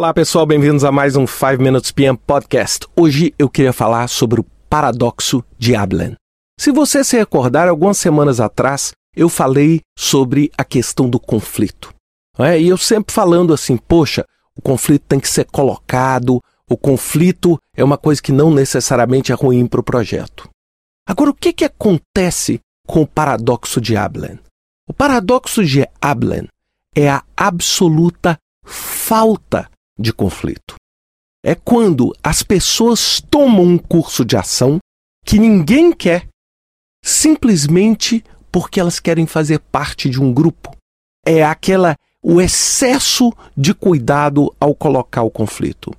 Olá pessoal, bem-vindos a mais um 5 Minutes PM Podcast. Hoje eu queria falar sobre o paradoxo de Ablen. Se você se recordar, algumas semanas atrás eu falei sobre a questão do conflito. É? E eu sempre falando assim, poxa, o conflito tem que ser colocado, o conflito é uma coisa que não necessariamente é ruim para o projeto. Agora, o que, que acontece com o paradoxo de Ablen? O paradoxo de Ablen é a absoluta falta de conflito. É quando as pessoas tomam um curso de ação que ninguém quer, simplesmente porque elas querem fazer parte de um grupo. É aquela o excesso de cuidado ao colocar o conflito.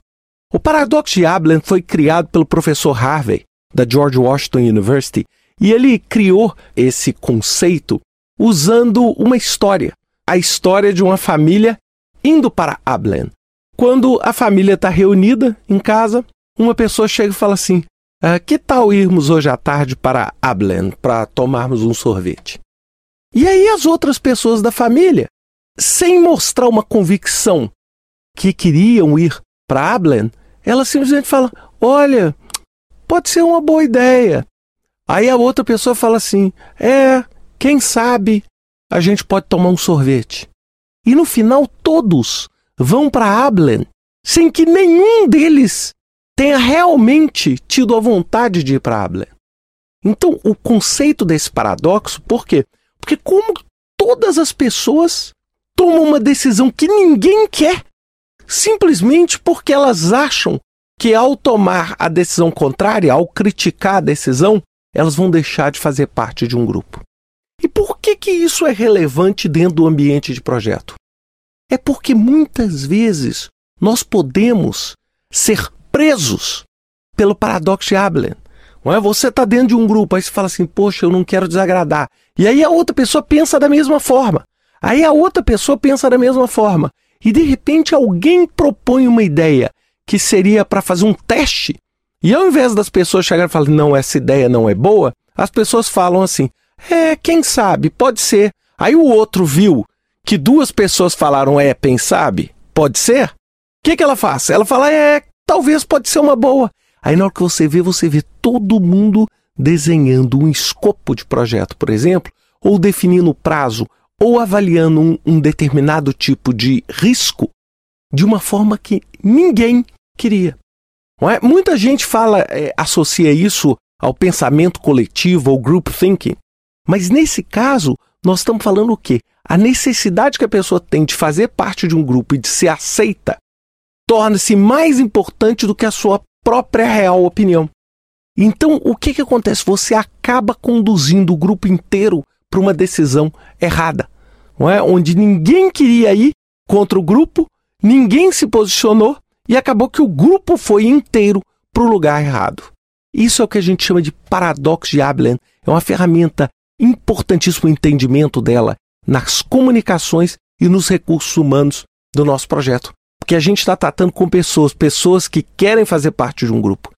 O paradoxo de Ablen foi criado pelo professor Harvey da George Washington University e ele criou esse conceito usando uma história, a história de uma família indo para Ablen. Quando a família está reunida em casa, uma pessoa chega e fala assim: ah, Que tal irmos hoje à tarde para Ablen para tomarmos um sorvete? E aí as outras pessoas da família, sem mostrar uma convicção que queriam ir para Ablen, elas simplesmente falam: Olha, pode ser uma boa ideia. Aí a outra pessoa fala assim: É, quem sabe a gente pode tomar um sorvete. E no final todos vão para Ablen sem que nenhum deles tenha realmente tido a vontade de ir para Ablen. Então, o conceito desse paradoxo, por quê? Porque como todas as pessoas tomam uma decisão que ninguém quer, simplesmente porque elas acham que ao tomar a decisão contrária, ao criticar a decisão, elas vão deixar de fazer parte de um grupo. E por que que isso é relevante dentro do ambiente de projeto? É porque muitas vezes nós podemos ser presos pelo paradoxo de Ablen. Não é? Você está dentro de um grupo, aí você fala assim, poxa, eu não quero desagradar. E aí a outra pessoa pensa da mesma forma. Aí a outra pessoa pensa da mesma forma. E de repente alguém propõe uma ideia que seria para fazer um teste. E ao invés das pessoas chegarem e falarem, não, essa ideia não é boa, as pessoas falam assim, é, quem sabe, pode ser. Aí o outro viu que duas pessoas falaram é, quem sabe, pode ser? O que, que ela faz? Ela fala é, talvez pode ser uma boa. Aí na hora que você vê, você vê todo mundo desenhando um escopo de projeto, por exemplo, ou definindo prazo, ou avaliando um, um determinado tipo de risco de uma forma que ninguém queria. É? Muita gente fala, é, associa isso ao pensamento coletivo ou group thinking, mas nesse caso nós estamos falando o quê? A necessidade que a pessoa tem de fazer parte de um grupo e de ser aceita torna-se mais importante do que a sua própria real opinião. Então, o que, que acontece? Você acaba conduzindo o grupo inteiro para uma decisão errada, não é? onde ninguém queria ir contra o grupo, ninguém se posicionou e acabou que o grupo foi inteiro para o lugar errado. Isso é o que a gente chama de paradoxo de Ablen. É uma ferramenta importantíssimo o entendimento dela nas comunicações e nos recursos humanos do nosso projeto. Porque a gente está tratando com pessoas, pessoas que querem fazer parte de um grupo.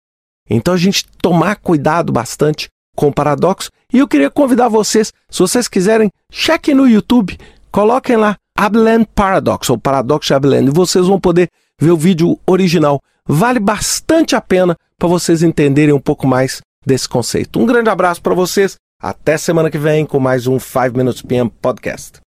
Então a gente tomar cuidado bastante com o paradoxo. E eu queria convidar vocês, se vocês quiserem, chequem no YouTube, coloquem lá Abland Paradox, ou Paradoxo de Abland, e vocês vão poder ver o vídeo original. Vale bastante a pena para vocês entenderem um pouco mais desse conceito. Um grande abraço para vocês até semana que vem com mais um 5 Minutes PM Podcast.